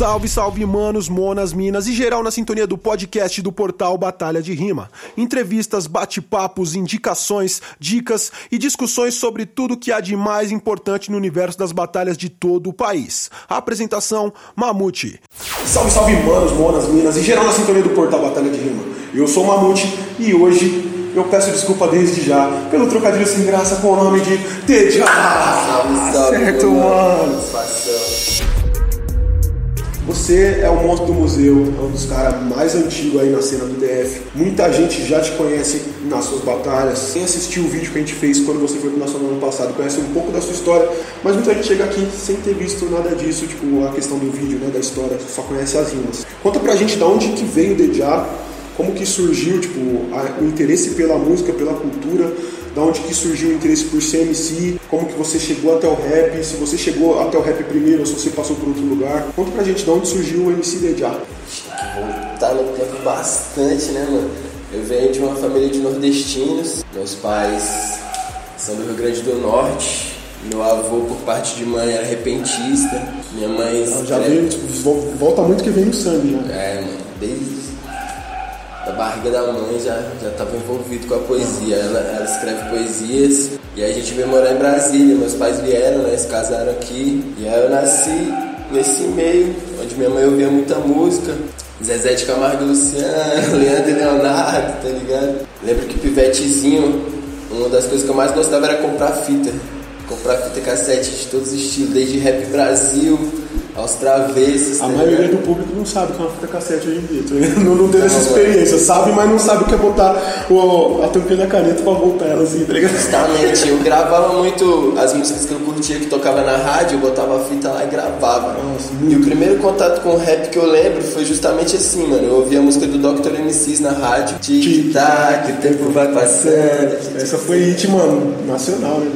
Salve, salve, manos, monas, minas e geral na sintonia do podcast do portal Batalha de Rima. Entrevistas, bate-papos, indicações, dicas e discussões sobre tudo que há de mais importante no universo das batalhas de todo o país. A apresentação, Mamute. Salve, salve, manos, monas, minas e geral na sintonia do portal Batalha de Rima. Eu sou o Mamute e hoje eu peço desculpa desde já pelo trocadilho sem graça com o nome de Teja. Salve, salve, certo, meu mano. Você é o monstro do museu, é um dos caras mais antigos aí na cena do DF. Muita gente já te conhece nas suas batalhas. Quem assistiu o vídeo que a gente fez quando você foi pro Nacional ano passado conhece um pouco da sua história, mas muita gente chega aqui sem ter visto nada disso, tipo a questão do vídeo, né, da história, só conhece as rimas. Conta pra gente de onde que veio o Dejá, como que surgiu tipo, a- o interesse pela música, pela cultura, da onde que surgiu o interesse por ser MC, como que você chegou até o rap, se você chegou até o rap primeiro ou se você passou por outro lugar. Conta pra gente de onde surgiu o MC Dejá. Voltar no tempo bastante, né, mano? Eu venho de uma família de nordestinos. Meus pais são do Rio Grande do Norte. Meu avô, por parte de mãe, era repentista. Minha mãe. Já veio, tipo, vo- volta muito que vem no sangue, né? É, mano, desde barriga da mãe já já estava envolvido com a poesia. Ela, ela escreve poesias e aí a gente veio morar em Brasília. Meus pais vieram, né, se casaram aqui e aí eu nasci nesse meio onde minha mãe ouvia muita música. Zezé de Camargo e Luciano, Leandro e Leonardo, tá ligado? Lembro que pivetezinho, uma das coisas que eu mais gostava era comprar fita. Comprar fita cassete de todos os estilos, desde rap Brasil aos travessos. A tá maioria ligado? do público não sabe o que é uma fita cassete hoje em dia, tá ligado? não, não teve essa Não, experiência. Sabe, mas não sabe o que é botar o, a tampinha da caneta pra voltar ela assim, tá ligado? Justamente, eu gravava muito as músicas que eu curtia que tocava na rádio, eu botava a fita lá e gravava. Nossa, e o primeiro contato com o rap que eu lembro foi justamente assim, mano. Eu ouvia a música do Dr. MCs na rádio. Tic-tac, o tempo vai passando. Essa foi hit, mano, nacional, né?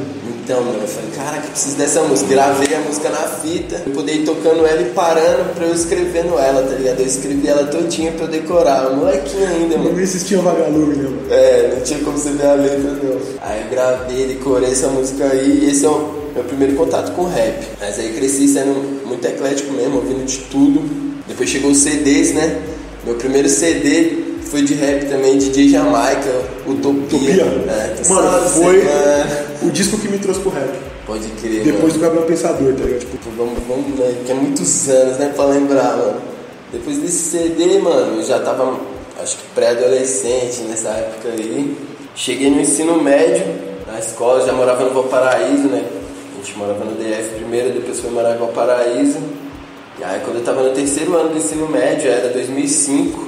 Então, mano, eu falei, caraca, preciso dessa música. Gravei a música na fita, eu poder ir tocando ela e parando pra eu escrevendo ela, tá ligado? Eu escrevi ela todinha pra eu decorar. Molequinho ainda, mano. Não existia vagalume, né? mano? É, não tinha como você ver a letra não. Aí eu gravei, decorei essa música aí e esse é o meu primeiro contato com rap. Mas aí cresci sendo muito eclético mesmo, ouvindo de tudo. Depois chegou os CDs, né? Meu primeiro CD foi de rap também, DJ Jamaica, Utopia. Utopia? É, Mano, Salve, foi semana. o disco que me trouxe pro rap. Pode crer, Depois mano. do Gabriel Pensador, tá ligado? Tipo, Vamos, vamos, né? Que é muitos anos, né? Pra lembrar, mano. Depois desse CD, mano, eu já tava, acho que pré-adolescente nessa época aí. Cheguei no ensino médio, na escola, já morava no Valparaíso, né? A gente morava no DF primeiro, depois foi morar em Valparaíso. E aí, quando eu tava no terceiro ano do ensino médio, era 2005,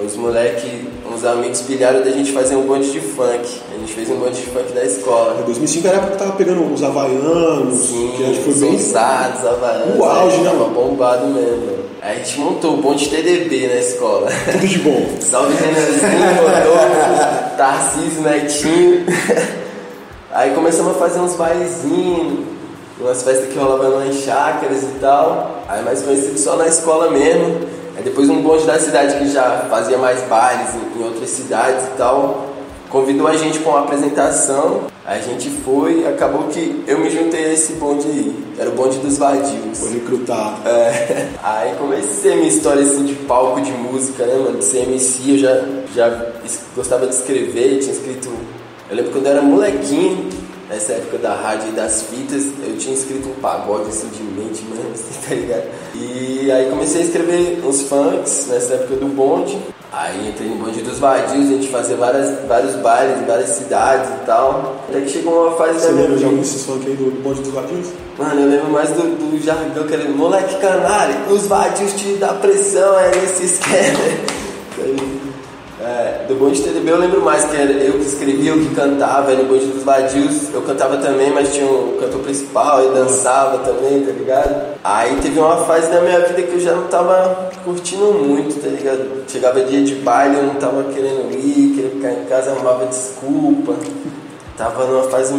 os moleques, uns amigos pilharam da gente fazer um bonde de funk. A gente fez um bonde de funk da escola. 2005 era a época que tava pegando os havaianos, Sim, que acho que foi bem... ousados, havaianos. O auge, né, Tava bombado mesmo. Aí a gente montou o bonde TDB na escola. Tudo de bom. Salve Renanzinho, Rodolfo, Tarcísio, Netinho. Aí começamos a fazer uns bailezinhos, umas festas que rolavam lá em chácaras e tal. Aí mais conhecido só na escola mesmo. Aí depois um bonde da cidade que já fazia mais bailes em, em outras cidades e tal. Convidou a gente para uma apresentação. A gente foi e acabou que eu me juntei a esse bonde aí. Era o bonde dos vadios. Foi recrutado. É, aí comecei a minha história assim de palco de música, né, mano? De ser MC, eu já, já gostava de escrever, tinha escrito. Eu lembro quando eu era molequinho, nessa época da rádio e das fitas, eu tinha escrito um pagode assim de mente mesmo, assim, tá ligado? E aí comecei a escrever uns funks nessa época do bonde. Aí entrei no bonde dos vadios, a gente fazia várias, vários bailes em várias cidades e tal. Até que chegou uma fase Você da minha lembra de algum vida. desses funk aí do, do bonde dos vadios? Mano, eu lembro mais do, do jargão que era moleque canalha, os vadios te dá pressão, é nesse esquema. É, bonde TDB eu lembro mais que era eu que escrevia, eu que cantava, e no bonde dos vadios eu cantava também, mas tinha um cantor principal e dançava também, tá ligado? Aí teve uma fase da minha vida que eu já não tava curtindo muito, tá ligado? Chegava dia de baile, eu não tava querendo ir, queria ficar em casa, arrumava desculpa. Tava numa fase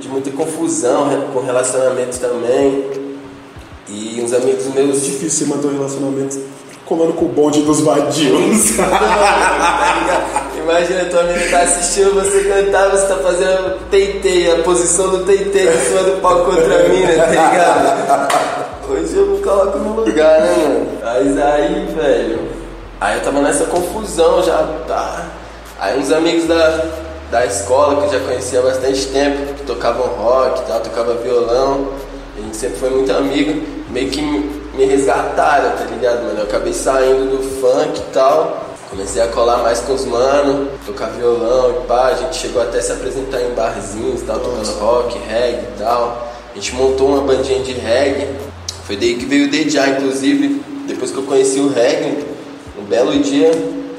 de muita confusão com relacionamento também. E uns amigos meus. Difícil você manter um relacionamento colando com o bonde dos vadios. Imagina, tua amiga tá assistindo você cantar, você tá fazendo teitei, a posição do teitei em cima do palco contra a mina, tá ligado? Hoje eu me coloco no lugar, né, mano? Mas aí, velho. Aí eu tava nessa confusão já, tá? Aí uns amigos da, da escola que eu já conhecia há bastante tempo, que tocavam rock e tal, tocavam violão, a gente sempre foi muito amigo, meio que me resgataram, tá ligado, mano? Eu acabei saindo do funk e tal, comecei a colar mais com os manos, tocar violão e pá, a gente chegou até a se apresentar em barzinhos e tal, tocando rock, reggae e tal. A gente montou uma bandinha de reggae, foi daí que veio o DJ, inclusive, depois que eu conheci o reggae, um belo dia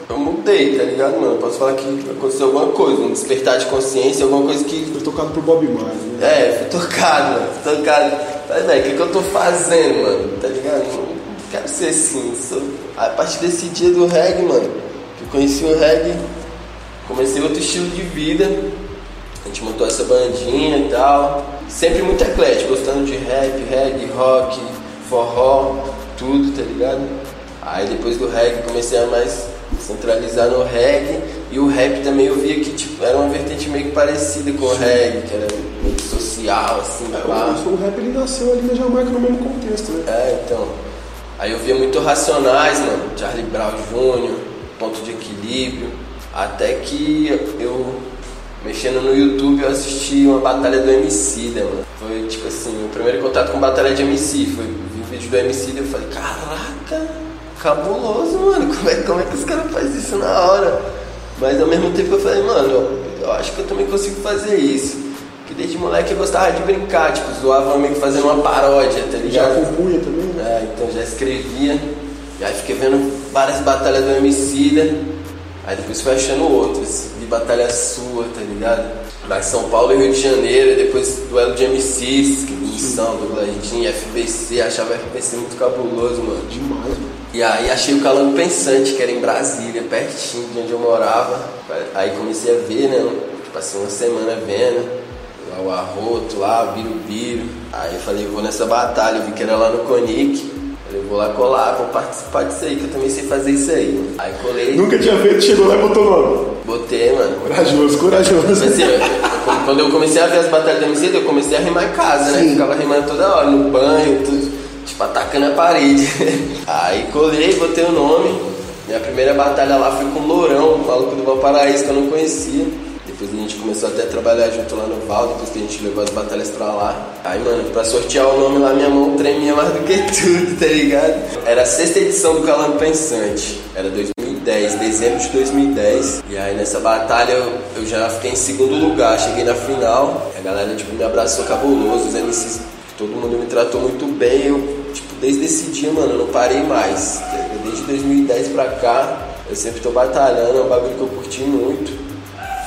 eu mudei, tá ligado, mano? Posso falar que aconteceu alguma coisa, um despertar de consciência, alguma coisa que. Foi tocado por Bob Marley, né? É, fui tocado, mano. Fui tocado. Velho, o que, que eu tô fazendo, mano? Tá ligado? Não quero ser assim. Sou... A partir desse dia do reggae, mano, que eu conheci o reggae, comecei outro estilo de vida. A gente montou essa bandinha e tal. Sempre muito eclético, gostando de rap, reggae, rock, forró, tudo, tá ligado? Aí depois do reggae comecei a mais centralizar no reggae e o rap também eu via que tipo, era uma vertente meio que parecida com o reggae, que era meio social, assim, É, pá. o, o rap ele nasceu ali na Jamaica no mesmo contexto, né? É, então. Aí eu via muito Racionais, mano, Charlie Brown Jr., Ponto de Equilíbrio, até que eu, mexendo no YouTube, eu assisti uma batalha do MC, né, mano. Foi tipo assim, o primeiro contato com batalha de MC, foi vi o vídeo do MC e eu falei, caraca, cabuloso, mano, como é, como é que os caras fazem isso na hora? Mas ao mesmo tempo eu falei, mano, eu, acho que eu também consigo fazer isso. Porque desde moleque eu gostava de brincar, tipo, zoava um amigo fazendo uma paródia, tá Já ligado? compunha também, né? É, então já escrevia. E aí fiquei vendo várias batalhas do Emicida. Aí depois fui achando outras. Vi batalha sua, tá ligado? Em São Paulo e Rio de Janeiro. Depois duelo de MCs, que missão, dubladinho, FBC. Achava FBC muito cabuloso, mano. Demais, mano. E aí achei o Calango Pensante, que era em Brasília, pertinho de onde eu morava. Aí comecei a ver, né? Passei uma semana vendo. Lá o Arroto, lá, o Birubiru. Aí eu falei, vou nessa batalha, eu vi que era lá no Conic. Falei, vou lá colar, vou participar disso aí, que eu também sei fazer isso aí. Aí colei, Nunca tinha feito, chegou lá e botou nome. botei, mano. Corajoso, corajoso. Tipo assim, eu- quando eu comecei a ver as batalhas do MC, eu comecei a rimar em casa, né? Sim. Ficava rimando toda hora, no banho, tudo, tipo, atacando a parede. Aí colei, botei o nome. Minha primeira batalha lá foi com o Lourão, o maluco do Valparaíso, que eu não conhecia. Depois a gente começou até a trabalhar junto lá no Val, depois que a gente levou as batalhas pra lá. Aí, mano, pra sortear o nome lá, minha mão tremia mais do que tudo, tá ligado? Era a sexta edição do Calango Pensante. Era 2010, dezembro de 2010. E aí nessa batalha eu, eu já fiquei em segundo lugar, cheguei na final. A galera, tipo, me abraçou cabuloso, os MCs, todo mundo me tratou muito bem. Eu, tipo, desde esse dia, mano, eu não parei mais. Desde 2010 pra cá, eu sempre tô batalhando, é um bagulho que eu curti muito.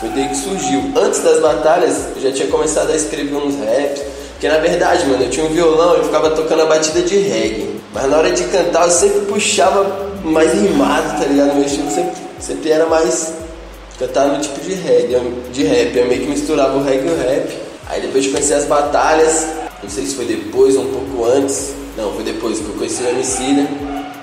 Foi daí que surgiu. Antes das batalhas, eu já tinha começado a escrever uns raps. Porque na verdade, mano, eu tinha um violão e ficava tocando a batida de reggae. Mas na hora de cantar, eu sempre puxava mais rimado, tá ligado? Meu estilo sempre, sempre era mais. cantar no tipo de reggae, eu- de rap. Eu meio que misturava o reggae e o rap. Aí depois de conhecer as batalhas, não sei se foi depois ou um pouco antes. Não, foi depois que eu conheci o MC, né?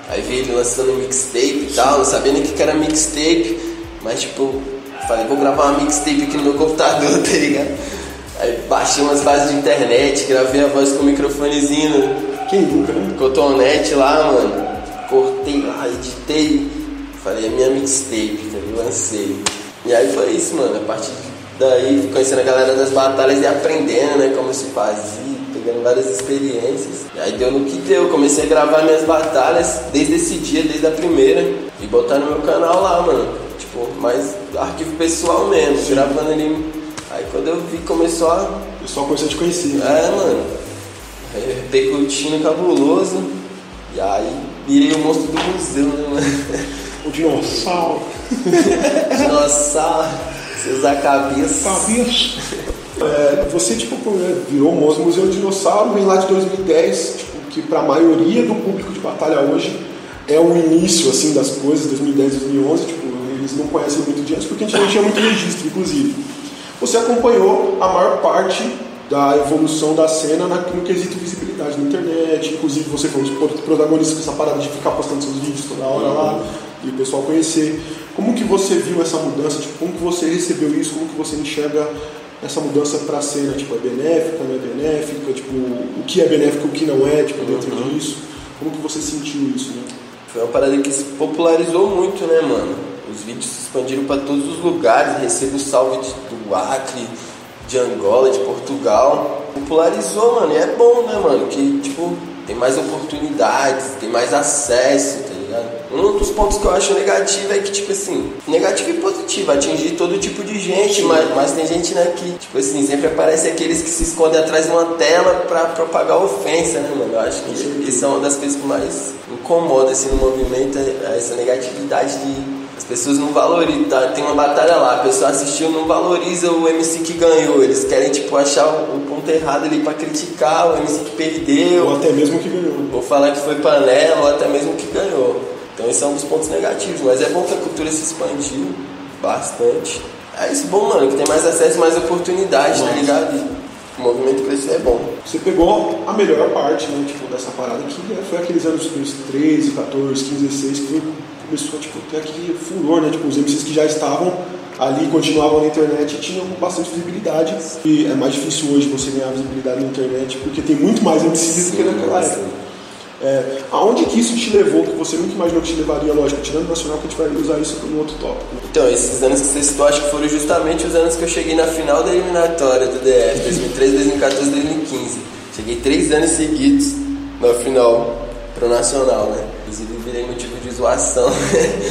Aí vi ele lançando mixtape e tal, não sabia nem o que era mixtape, mas tipo, falei, vou gravar uma mixtape aqui no meu computador, tá ligado? Aí baixei umas bases de internet, gravei a voz com o microfonezinho Quem nunca, né? cotonete lá, mano. Cortei lá, editei, falei, é minha mixtape, tá ligado? Lancei. E aí foi isso, mano. A partir daí, conhecendo a galera das batalhas e aprendendo, né, como se fazia, pegando várias experiências. E aí deu no que deu, comecei a gravar minhas batalhas desde esse dia, desde a primeira, e botar no meu canal lá, mano. Tipo, mais arquivo pessoal mesmo, gravando ali. Aí quando eu vi, começou a. O pessoal começou a te conhecer. É, mano. Repercutindo cabuloso. E aí virei o monstro do museu, né, mano? O dinossauro. Dinossauro, seus a cabeça. Cabeça. É, você, tipo, né, virou moço Museu Dinossauro, vem lá de 2010, tipo, que pra maioria do público de batalha hoje é o início, assim, das coisas, 2010, 2011, tipo, eles não conhecem muito de antes, porque a gente não tinha muito registro, inclusive. Você acompanhou a maior parte da evolução da cena na- no quesito visibilidade na internet, inclusive você foi um dos protagonistas dessa parada de ficar postando seus vídeos toda hora lá, e o pessoal conhecer. Como que você viu essa mudança? Tipo, como que você recebeu isso? Como que você enxerga essa mudança para a cena, tipo, é benéfica, não é benéfica, tipo, o que é benéfico e o que não é, tipo, dentro uhum. disso. Como que você sentiu isso, né? Foi uma parada que se popularizou muito, né, mano? Os vídeos se expandiram para todos os lugares, recebo salve do Acre, de Angola, de Portugal. Popularizou, mano, e é bom, né, mano? Que, tipo, tem mais oportunidades, tem mais acesso, ligado? Um dos pontos que eu acho negativo é que, tipo assim, negativo e positivo, atingir todo tipo de gente, mas, mas tem gente, né, que, tipo assim, sempre aparece aqueles que se escondem atrás de uma tela pra propagar ofensa, né, mano? Eu acho que isso é uma das coisas que mais incomoda, assim, no movimento, é essa negatividade de as pessoas não valorizam, tá? tem uma batalha lá, a pessoa assistiu não valoriza o MC que ganhou, eles querem tipo achar o ponto errado ali para criticar o MC que perdeu, ou até mesmo que ganhou, ou falar que foi panela, ou até mesmo que ganhou. Então esse é um dos pontos negativos, mas é bom que a cultura se expandiu bastante. É isso bom, mano, que tem mais acesso, mais oportunidade, tá ligado? E o movimento crescer é bom. Você pegou a melhor parte, né, tipo, dessa parada que foi aqueles anos 13, 14, 15, 16, que começou tipo, ter aquele furor, né? Tipo, os MCs que já estavam ali, continuavam na internet e tinham bastante visibilidade. E é mais difícil hoje você ganhar visibilidade na internet porque tem muito mais MCs do que naquela época. É, aonde que isso te levou, que você nunca imaginou que te levaria, lógico, tirando o nacional, que a gente vai usar isso no outro tópico. Então, esses anos que você citou, acho que foram justamente os anos que eu cheguei na final da eliminatória do DF, 2013, 2014, 2015. Cheguei três anos seguidos na final pro nacional, né? Inclusive virei motivo de zoação.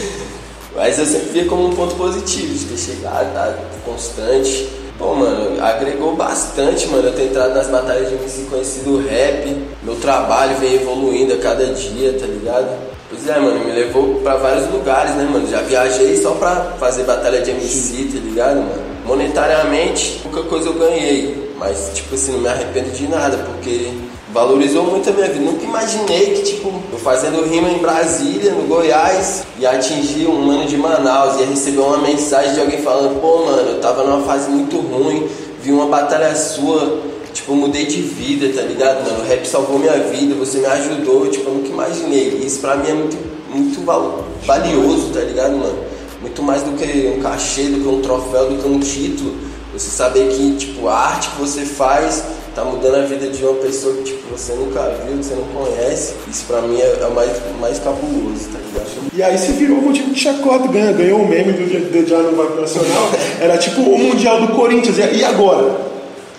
Mas eu sempre via como um ponto positivo de ter chegado, tá constante. Pô, mano, agregou bastante, mano. Eu ter entrado nas batalhas de MC conhecido rap. Meu trabalho vem evoluindo a cada dia, tá ligado? Pois é, mano, me levou pra vários lugares, né, mano? Já viajei só pra fazer batalha de MC, tá ligado, mano? Monetariamente, pouca coisa eu ganhei. Mas, tipo assim, não me arrependo de nada, porque valorizou muito a minha vida. Nunca imaginei que, tipo, eu fazendo rima em Brasília, no Goiás, ia atingir um mano de Manaus, ia receber uma mensagem de alguém falando, pô, mano, eu tava numa fase muito ruim, vi uma batalha sua, tipo, mudei de vida, tá ligado, mano? O rap salvou minha vida, você me ajudou, tipo, eu nunca imaginei. Isso pra mim é muito, muito valioso, tá ligado, mano? Muito mais do que um cachê, do que um troféu, do que um título. Você saber que, tipo, a arte que você faz tá mudando a vida de uma pessoa que tipo, você nunca viu, que você não conhece. Isso pra mim é, é mais, mais cabuloso, tá ligado? E aí você virou motivo de chacota, ganha, ganhou o meme do não vai pro Nacional. Era tipo o Mundial do Corinthians. E agora?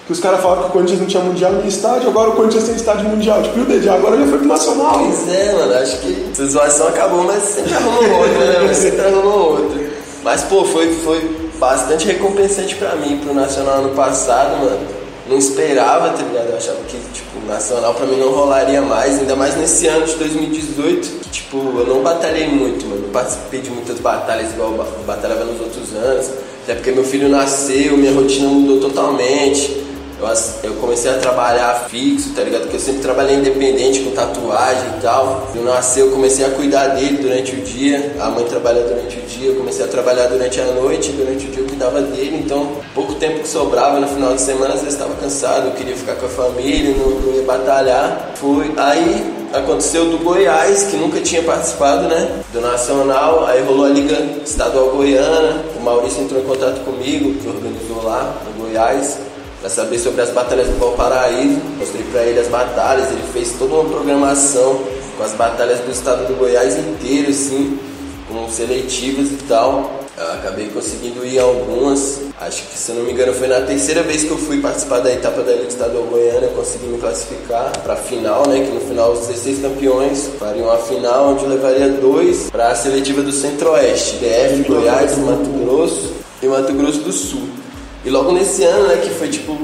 Que os caras falavam que o Corinthians não tinha Mundial no estádio, agora o Corinthians tem estádio Mundial. Tipo, e o DJ agora já foi pro Nacional. Pois é, mano, acho que essa zoação acabou, mas sempre arrumou outra, né? Mas sempre arrumou outra. Mas, pô, foi, foi bastante recompensante pra mim, pro Nacional ano passado, mano não esperava, tá ligado? Eu achava que, tipo, nacional pra mim não rolaria mais, ainda mais nesse ano de 2018, que, tipo, eu não batalhei muito, mano. Não participei de muitas batalhas igual eu batalhava nos outros anos, até porque meu filho nasceu, minha rotina mudou totalmente. Eu, eu comecei a trabalhar fixo, tá ligado? Porque eu sempre trabalhei independente com tatuagem e tal. Eu nasci, eu comecei a cuidar dele durante o dia. A mãe trabalha durante o dia, eu comecei a trabalhar durante a noite. Durante o dia eu cuidava dele. Então, pouco tempo que sobrava no final de semana, às vezes estava cansado, eu queria ficar com a família, não, não ia batalhar. Fui. Aí aconteceu do Goiás, que nunca tinha participado, né? Do Nacional. Aí rolou a Liga Estadual Goiana. O Maurício entrou em contato comigo, que organizou lá no Goiás para saber sobre as batalhas do Valparaíso. Mostrei para ele as batalhas, ele fez toda uma programação com as batalhas do estado do Goiás inteiro, assim, com seletivas e tal. Eu acabei conseguindo ir algumas. Acho que, se eu não me engano, foi na terceira vez que eu fui participar da etapa da Liga Estadual Goiânia. Eu consegui me classificar para a final, né? Que no final os 16 campeões fariam a final, onde levaria dois para a seletiva do Centro-Oeste: DF, Goiás, Mato Grosso e Mato Grosso do Sul. E logo nesse ano, né, que foi tipo,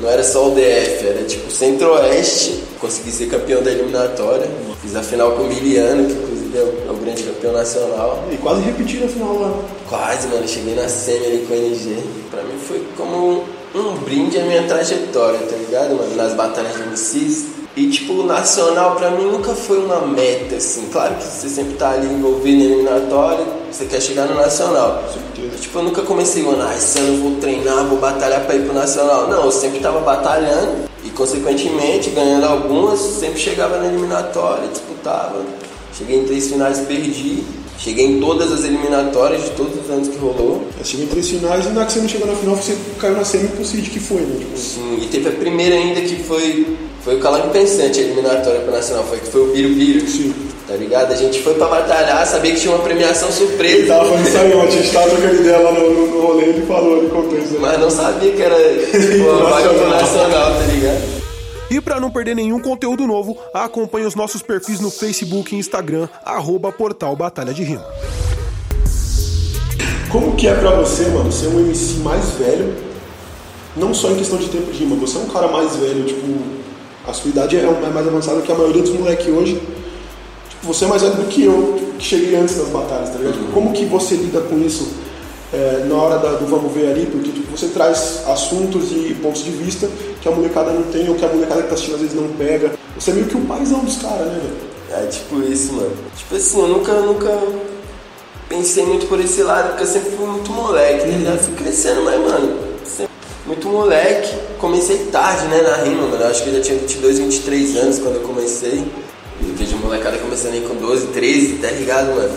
não era só o DF, era tipo Centro-Oeste, consegui ser campeão da eliminatória. Fiz a final com o Miliano, que inclusive é o, é grande campeão nacional. E quase repeti a final lá. Quase, mano, cheguei na semi ali com o NG. Pra mim foi como um, brinde à minha trajetória, tá ligado, mano? Nas batalhas de MCs e tipo, o nacional pra mim nunca foi uma meta, assim. Claro que você sempre tá ali envolvido em eliminatório, você quer chegar no nacional. Tipo, eu nunca comecei, mano, ah, esse ano eu vou treinar, vou batalhar pra ir pro nacional. Não, eu sempre tava batalhando e, consequentemente, ganhando algumas, sempre chegava na eliminatória, disputava. Cheguei em três finais, perdi. Cheguei em todas as eliminatórias de todos os anos que rolou. Eu cheguei em três finais e na que você não chegou na final, você caiu na semi pro Cid, que foi, né? Tipo, Sim, e teve a primeira ainda que foi, foi o Calango Pensante, a eliminatória pro Nacional, foi que foi o Biro Biro. Sim. Tá ligado? A gente foi pra batalhar, sabia que tinha uma premiação ele surpresa. tava falando isso aí a gente tava trocando ideia lá no, no, no rolê, ele falou, ele contou isso aí. Mas não sabia que era tipo, pro Nacional, tá ligado? E para não perder nenhum conteúdo novo, acompanhe os nossos perfis no Facebook e Instagram, arroba Portal Batalha de Rima. Como que é pra você, mano, ser um MC mais velho, não só em questão de tempo de rima, você é um cara mais velho, tipo, a sua idade é é mais avançada que a maioria dos moleques hoje. Você é mais velho do que eu, que cheguei antes das batalhas, tá ligado? Tipo, Como que você lida com isso é, na hora da- do vamos ver ali? Porque tipo, você traz assuntos e pontos de vista que a molecada não tem, ou que a molecada que tá assistindo às vezes não pega. Você é meio que o paizão dos caras, né, velho? É tipo isso, mano. Tipo assim, eu nunca, nunca pensei muito por esse lado, porque eu sempre fui muito moleque, tá ligado? Fui crescendo, mas, mano, sempre muito moleque. Comecei tarde, né, na rima, mano. Eu acho que eu já tinha 22, 23 anos quando eu comecei. Molecada começando aí com 12, 13, tá ligado, mano?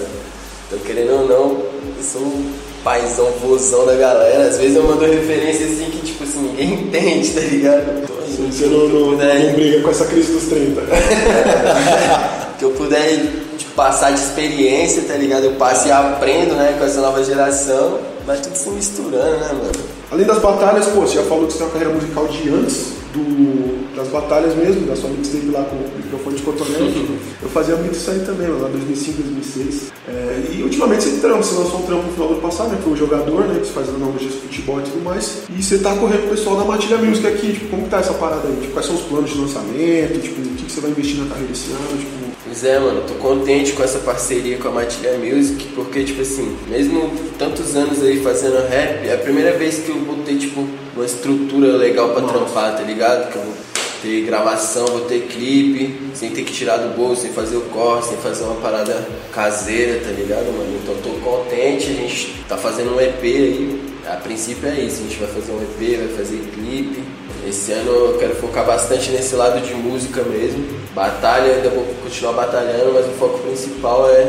Então, querendo ou não, eu sou um paizão, vozão da galera. Às vezes eu mando referência assim que, tipo assim, ninguém entende, tá ligado? Tô aí, Você não, não, puder- não briga com essa crise dos 30. que eu puder tipo, passar de experiência, tá ligado? Eu passo e aprendo, né, com essa nova geração. Vai tudo se misturando, né, mano? Além das batalhas, pô, você já falou que você tem uma carreira musical de antes do, das batalhas mesmo, da sua mixtape lá com o microfone de cotonete. Eu fazia muito isso aí também, lá 2005, 2006. É, e ultimamente você trampa, você lançou um trampo no final do ano passado, né, que foi o jogador, né, que você faz analogias de futebol e tudo mais. E você tá correndo com o pessoal da Matilha Music aqui, tipo, como que tá essa parada aí? Tipo, quais são os planos de lançamento? Tipo, o que, que você vai investir na carreira esse ano? Tipo, Pois é, mano, tô contente com essa parceria com a Matilha Music, porque, tipo assim, mesmo tantos anos aí fazendo rap, é a primeira vez que eu vou ter, tipo, uma estrutura legal pra trampar, tá ligado? Que eu vou ter gravação, vou ter clipe, sem ter que tirar do bolso, sem fazer o corte, sem fazer uma parada caseira, tá ligado, mano? Então tô contente, a gente tá fazendo um EP aí, a princípio é isso, a gente vai fazer um EP, vai fazer clipe. Esse ano eu quero focar bastante nesse lado de música mesmo. Batalha, ainda vou continuar batalhando, mas o foco principal é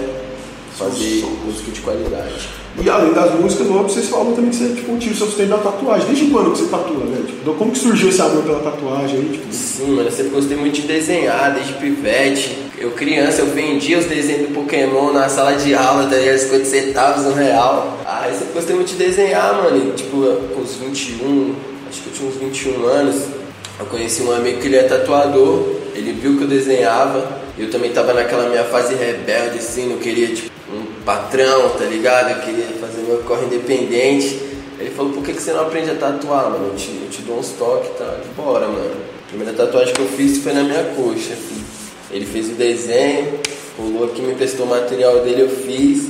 fazer música de qualidade. E além das músicas, óbvio, vocês falam também que você tipo, tira o seu sustento da tatuagem. Desde quando que você tatua, né? Tipo, como que surgiu esse amor pela tatuagem aí? Tipo, Sim, mano, eu sempre gostei muito de desenhar, desde pivete. Eu criança, eu vendia os desenhos do Pokémon na sala de aula, tá ligado? 50 centavos no real. Ah, eu sempre gostei muito de desenhar, mano. E, tipo, com uns 21, acho que eu tinha uns 21 anos, eu conheci um amigo que ele é tatuador. Ele viu que eu desenhava. Eu também tava naquela minha fase rebelde, assim, não queria, tipo, um patrão, tá ligado? Eu queria fazer meu corre independente. Ele falou, por que, que você não aprende a tatuar, mano? Eu te, eu te dou uns toques e. Eu, Bora, mano. A primeira tatuagem que eu fiz foi na minha coxa. Ele fez o desenho, rolou aqui, me emprestou o material dele, eu fiz.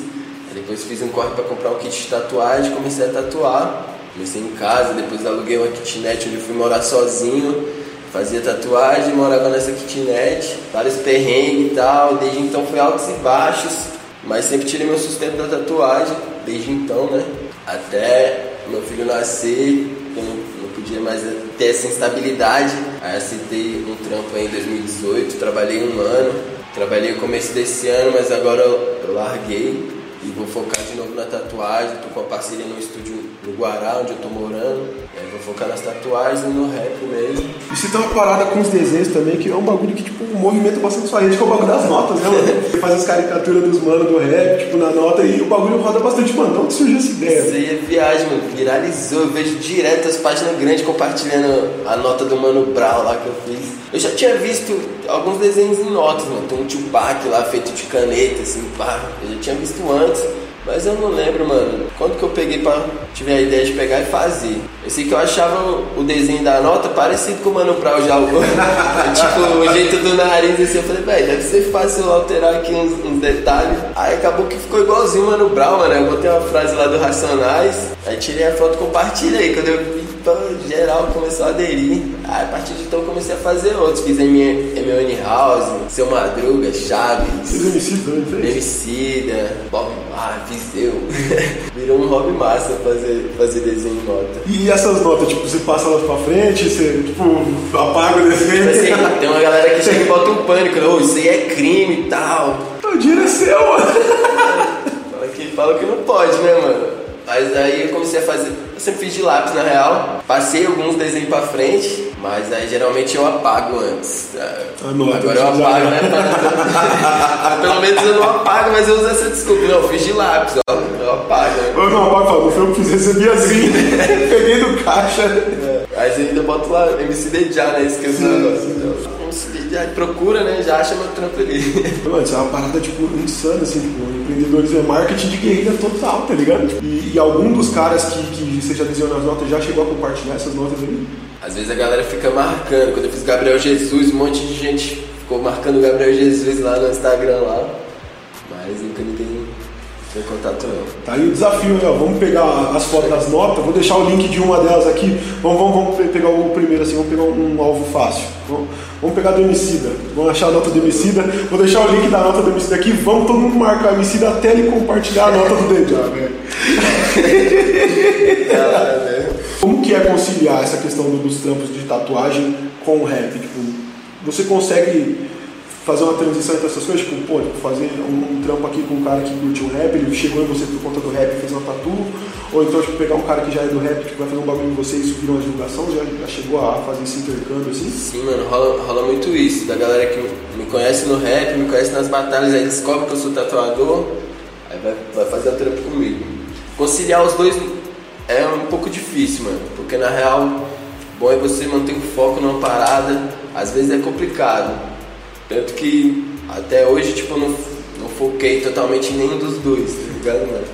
Depois fiz um corre pra comprar um kit de tatuagem, comecei a tatuar. Comecei em casa, depois aluguei uma kitnet onde fui morar sozinho. Fazia tatuagem, morava nessa kitnet, vários perrengues e tal. Desde então foi altos e baixos, mas sempre tirei meu sustento da tatuagem, desde então, né? Até meu filho nascer, eu não, não podia mais ter essa instabilidade. Aí aceitei um trampo aí em 2018, trabalhei um ano. Trabalhei no começo desse ano, mas agora eu, eu larguei e vou focar de novo na tatuagem. Tô com uma parceria no estúdio no Guará, onde eu tô morando. Aí vou focar nas tatuagens e no rap mesmo. E você tem uma parada com os desenhos também, que é um bagulho que, tipo, movimenta bastante sua rede, que é o bagulho das notas, né, mano? Você faz as caricaturas dos manos do rap, tipo, na nota, e o bagulho roda bastante, mano. De onde surgiu essa ideia? Isso aí é viagem, mano. Viralizou. Eu vejo direto as páginas grandes compartilhando a nota do Mano Brown lá que eu fiz. Eu já tinha visto alguns desenhos em notas, mano. Tem um Tupac lá feito de caneta, assim, pá. Eu já tinha visto antes. Mas eu não lembro, mano, quando que eu peguei pra. tive a ideia de pegar e fazer. Eu sei que eu achava o desenho da nota parecido com o Mano Brown já. Tipo, o jeito do nariz assim. Eu falei, velho, deve ser fácil alterar aqui uns, uns detalhes. Aí acabou que ficou igualzinho o Mano Brown, mano. Eu botei uma frase lá do Racionais. Aí tirei a foto e compartilhei. Quando eu vi, geral começou a aderir. Aí a partir de então eu comecei a fazer outros. Fiz M.O.N. House, Seu Madruga, Chaves. Fiz MC também? Emicida, Bob Mar, Viseu. Virou um hobby massa fazer, fazer desenho em nota. E essas notas, tipo, você passa elas pra frente, você, tipo, apaga o Tipo desenho. assim, tem uma galera que chega e bota um pânico, né? Ô, isso aí é crime e tal. O dinheiro é seu, mano. que falam que não pode, né, mano? Mas aí eu comecei a fazer. Eu sempre fiz de lápis na real. Passei alguns desenhos pra frente, mas aí geralmente eu apago antes. Anota, Agora eu já- apago, né? Pelo menos eu não apago, mas eu uso essa desculpa. Não, eu fiz de lápis, ó. Eu apago. né? Eu não, não foi eu que fiz, recebi assim, peguei do caixa. Aí você ainda bota lá MC Deja, né? Esqueci o negócio. Deja, procura, né? Já acha meu trampo ali. Mano, isso é uma parada, tipo, insana, assim, tipo, empreendedorismo é marketing de guerrilha total, tá ligado? E, e algum dos caras que, que você já desenhou nas notas já chegou a compartilhar essas notas ali? Às vezes a galera fica marcando. Quando eu fiz Gabriel Jesus, um monte de gente ficou marcando o Gabriel Jesus lá no Instagram lá. Mas nunca ninguém tem contato não. Tá aí o desafio, né? Vamos pegar as fotos das notas, vou deixar o link de uma delas aqui. Vamos, vamos, vamos pe- pegar o primeiro assim, vamos pegar um, alvo fácil. Vamos, vamos pegar do Emicida. Vamos achar a nota do Emicida. Vou deixar o link da nota do Emicida aqui. Vamos todo mundo marcar o Emicida até ele compartilhar a nota do Deja, velho. Como que é conciliar essa questão do- dos trampos de tatuagem com o rap? Tipo, você consegue fazer uma transição entre essas coisas? Tipo, pô, tipo, fazer um, um trampo aqui com um cara que curte o rap, ele chegou em você por conta do rap e fez uma tatu? Ou então, tipo, pegar um cara que já é do rap, que vai fazer um bagulho em você e isso vira uma divulgação? Já, já chegou a fazer esse intercâmbio assim? Sim, mano, rola, rola muito isso. Da galera que me conhece no rap, me conhece nas batalhas, aí descobre que eu sou tatuador, aí vai, vai fazer o trampo comigo. Conciliar os dois é um pouco difícil, mano, porque na real, bom é você manter o foco numa parada, às vezes é complicado. Tanto que até hoje, tipo, não, não foquei totalmente em nenhum dos dois, tá ligado, mano?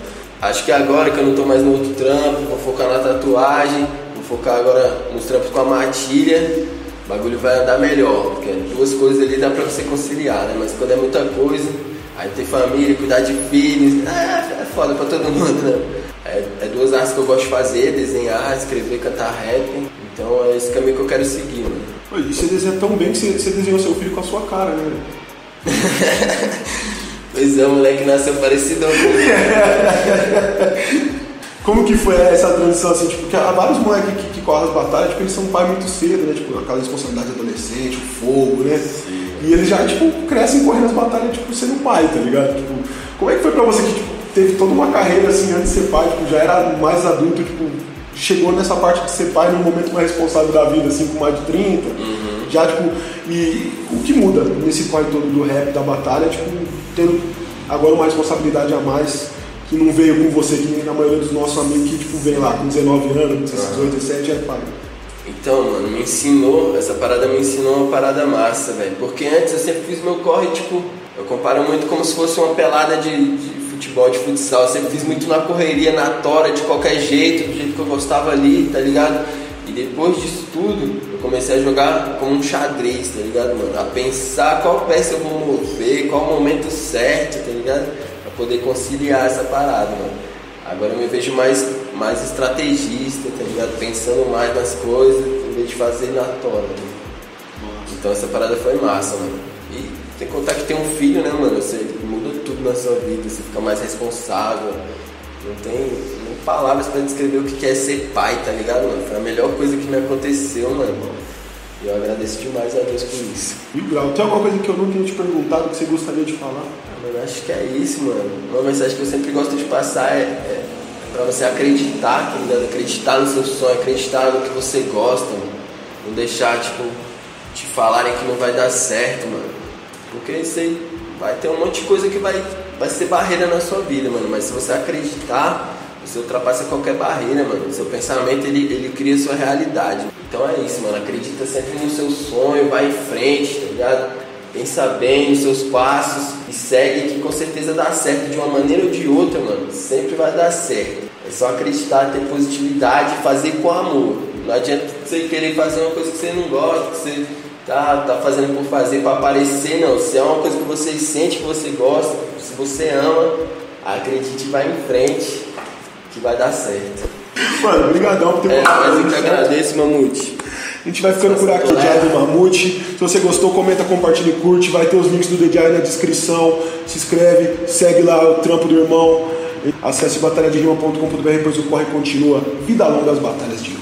Acho que agora que eu não tô mais no outro trampo, vou focar na tatuagem, vou focar agora nos trampos com a matilha, o bagulho vai andar melhor, porque duas coisas ali dá pra você conciliar, né? Mas quando é muita coisa, aí tem família, cuidar de filhos, é, é foda pra todo mundo, né? É, é duas artes que eu gosto de fazer, desenhar, escrever, cantar rap, então é esse caminho que eu quero seguir, mano. Pô, E você desenha tão bem que você, você desenhou seu filho com a sua cara, né? Pois é, o moleque nasceu parecidão comigo. Como que foi essa transição, assim, tipo, porque há vários moleques que, que correm as batalhas, tipo, eles são pai muito cedo, né, tipo, aquela responsabilidade adolescente, o fogo, né, e eles já, tipo, crescem correndo as batalhas, tipo, sendo pai, tá ligado, tipo, como é que foi pra você que, tipo, teve toda uma carreira, assim, antes de ser pai, tipo, já era mais adulto, tipo, chegou nessa parte de ser pai num momento mais responsável da vida, assim, com mais de 30, já, tipo, e o que muda nesse corre todo do rap, da batalha, tipo, tendo agora uma responsabilidade a mais, que não veio com você, que na maioria dos nossos amigos que tipo, vem lá com 19 anos, 18, 17, já é pai. Então, mano, me ensinou, essa parada me ensinou uma parada massa, velho. Porque antes eu sempre fiz meu corre, tipo, eu comparo muito como se fosse uma pelada de, de futebol, de futsal. Eu sempre fiz muito na correria, na tora, de qualquer jeito, do jeito que eu gostava ali, tá ligado? E depois disso tudo, eu comecei a jogar como um xadrez, tá ligado, mano? A pensar qual peça eu vou mover, qual o momento certo, tá ligado? Pra poder conciliar essa parada, mano. Agora eu me vejo mais, mais estrategista, tá ligado? Pensando mais nas coisas, em vez de fazer na tora. Né? Então essa parada foi massa, mano. E tem que contar que tem um filho, né, mano? Você tudo na sua vida, você fica mais responsável. Não tem nem palavras pra descrever o que é ser pai, tá ligado, mano? Foi a melhor coisa que me aconteceu, mano. E eu agradeço demais a Deus por isso. Mil grau. Tem alguma coisa que eu não tenha te perguntado que você gostaria de falar? Ah, Mano, acho que é isso, mano. Uma mensagem que eu sempre gosto de passar é, é pra você acreditar, tá ligado? Acreditar no seu sonho, acreditar no que você gosta, mano. Não deixar, tipo, te falarem que não vai dar certo, mano. Porque isso aí vai ter um monte de coisa que vai, vai ser barreira na sua vida, mano. Mas se você acreditar, você ultrapassa qualquer barreira, mano. Seu pensamento, ele, ele cria sua realidade. Então é isso, mano. Acredita sempre no seu sonho, vai em frente, tá ligado? Pensa bem nos seus passos e segue que com certeza dá certo de uma maneira ou de outra, mano. Sempre vai dar certo. É só acreditar, ter positividade fazer com amor. Não adianta você querer fazer uma coisa que você não gosta, que você tá, tá fazendo por fazer, para aparecer, não. Se é uma coisa que você sente que você gosta, se você ama, acredite e vai em frente, que vai dar certo. Mano, brigadão por ter É, mas eu que agradeço, Mamute. A gente vai ficando por aqui, Diário do Mamute. Se você gostou, comenta, compartilha e curte. Vai ter os links do DJI na descrição. Se inscreve, segue lá o trampo do irmão. Acesse batalhaderima.com.br, depois o corre continua. Vida longa as batalhas de rua.